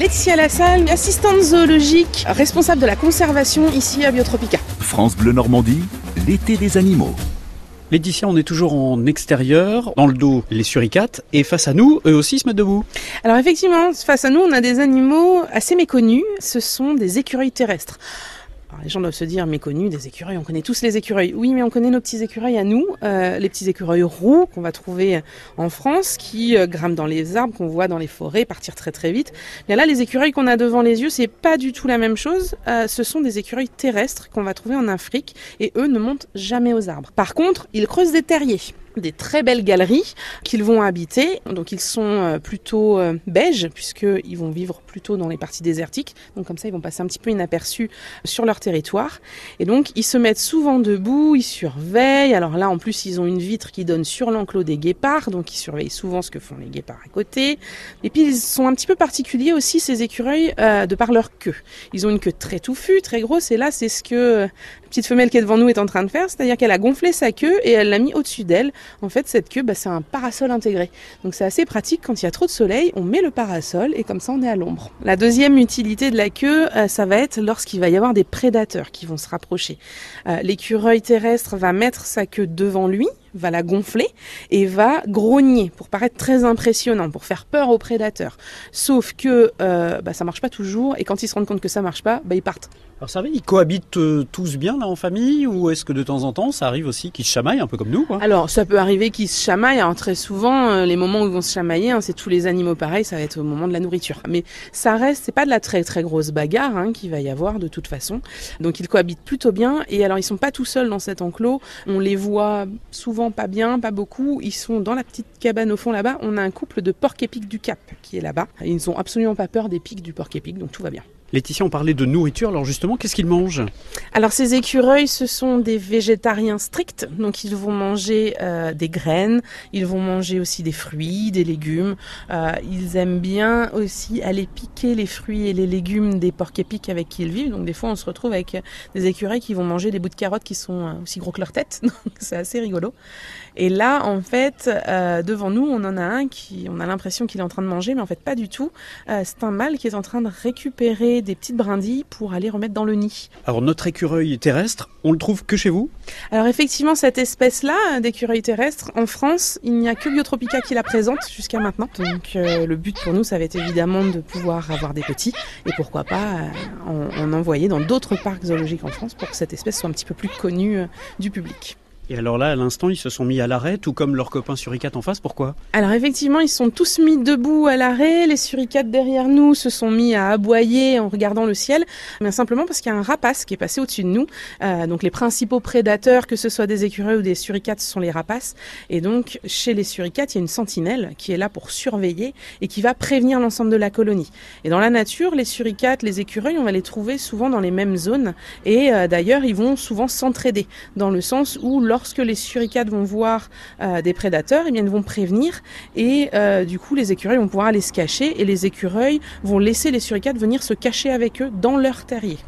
Laetitia Lassalle, assistante zoologique, responsable de la conservation ici à Biotropica. France Bleu Normandie, l'été des animaux. Laetitia, on est toujours en extérieur, dans le dos les suricates, et face à nous, eux aussi se mettent debout. Alors effectivement, face à nous, on a des animaux assez méconnus, ce sont des écureuils terrestres. Les gens doivent se dire méconnus des écureuils, on connaît tous les écureuils. Oui, mais on connaît nos petits écureuils à nous, euh, les petits écureuils roux qu'on va trouver en France, qui euh, grimpent dans les arbres, qu'on voit dans les forêts, partir très très vite. Mais là, les écureuils qu'on a devant les yeux, c'est pas du tout la même chose. Euh, ce sont des écureuils terrestres qu'on va trouver en Afrique, et eux ne montent jamais aux arbres. Par contre, ils creusent des terriers des très belles galeries qu'ils vont habiter. Donc ils sont euh, plutôt euh, beiges puisqu'ils vont vivre plutôt dans les parties désertiques. Donc comme ça ils vont passer un petit peu inaperçus sur leur territoire. Et donc ils se mettent souvent debout, ils surveillent. Alors là en plus ils ont une vitre qui donne sur l'enclos des guépards. Donc ils surveillent souvent ce que font les guépards à côté. Et puis ils sont un petit peu particuliers aussi ces écureuils euh, de par leur queue. Ils ont une queue très touffue, très grosse. Et là c'est ce que la petite femelle qui est devant nous est en train de faire. C'est-à-dire qu'elle a gonflé sa queue et elle l'a mis au-dessus d'elle en fait, cette queue, bah, c'est un parasol intégré. Donc c'est assez pratique quand il y a trop de soleil, on met le parasol et comme ça on est à l'ombre. La deuxième utilité de la queue, euh, ça va être lorsqu'il va y avoir des prédateurs qui vont se rapprocher. Euh, l'écureuil terrestre va mettre sa queue devant lui, va la gonfler et va grogner pour paraître très impressionnant, pour faire peur aux prédateurs. Sauf que euh, bah, ça marche pas toujours et quand ils se rendent compte que ça marche pas, bah, ils partent. Alors ça va, ils cohabitent euh, tous bien là en famille ou est-ce que de temps en temps ça arrive aussi qu'ils se chamaillent un peu comme nous quoi? Alors ça peut arriver qu'ils se chamaillent. Alors très souvent, euh, les moments où ils vont se chamailler, hein, c'est tous les animaux pareils, ça va être au moment de la nourriture. Mais ça reste, c'est pas de la très très grosse bagarre hein, qu'il va y avoir de toute façon. Donc ils cohabitent plutôt bien et alors ils sont pas tout seuls dans cet enclos. On les voit souvent pas bien, pas beaucoup. Ils sont dans la petite cabane au fond là-bas. On a un couple de porc-épics du Cap qui est là-bas. Ils n'ont absolument pas peur des pics du porc-épic, donc tout va bien. Laetitia, on parlait de nourriture, alors justement, qu'est-ce qu'ils mangent? Alors ces écureuils, ce sont des végétariens stricts, donc ils vont manger euh, des graines, ils vont manger aussi des fruits, des légumes. Euh, ils aiment bien aussi aller piquer les fruits et les légumes des porcs-épics avec qui ils vivent. Donc des fois, on se retrouve avec des écureuils qui vont manger des bouts de carottes qui sont euh, aussi gros que leur tête. Donc c'est assez rigolo. Et là, en fait, euh, devant nous, on en a un qui, on a l'impression qu'il est en train de manger, mais en fait pas du tout. Euh, c'est un mâle qui est en train de récupérer des petites brindilles pour aller remettre dans le nid. Alors notre écureuil terrestre, on le trouve que chez vous? Alors effectivement, cette espèce-là d'écureuil terrestre, en France, il n'y a que Biotropica qui la présente jusqu'à maintenant. Donc euh, le but pour nous, ça va être évidemment de pouvoir avoir des petits et pourquoi pas en, en envoyer dans d'autres parcs zoologiques en France pour que cette espèce soit un petit peu plus connue du public. Et alors là, à l'instant, ils se sont mis à l'arrêt, tout comme leurs copains suricates en face. Pourquoi? Alors effectivement, ils sont tous mis debout à l'arrêt. Les suricates derrière nous se sont mis à aboyer en regardant le ciel, mais simplement parce qu'il y a un rapace qui est passé au-dessus de nous. Euh, donc les principaux prédateurs, que ce soit des écureuils ou des suricates, ce sont les rapaces. Et donc chez les suricates, il y a une sentinelle qui est là pour surveiller et qui va prévenir l'ensemble de la colonie. Et dans la nature, les suricates, les écureuils, on va les trouver souvent dans les mêmes zones. Et euh, d'ailleurs, ils vont souvent s'entraider, dans le sens où lors lorsque les suricates vont voir euh, des prédateurs, eh bien, ils vont prévenir et euh, du coup les écureuils vont pouvoir aller se cacher et les écureuils vont laisser les suricates venir se cacher avec eux dans leur terrier.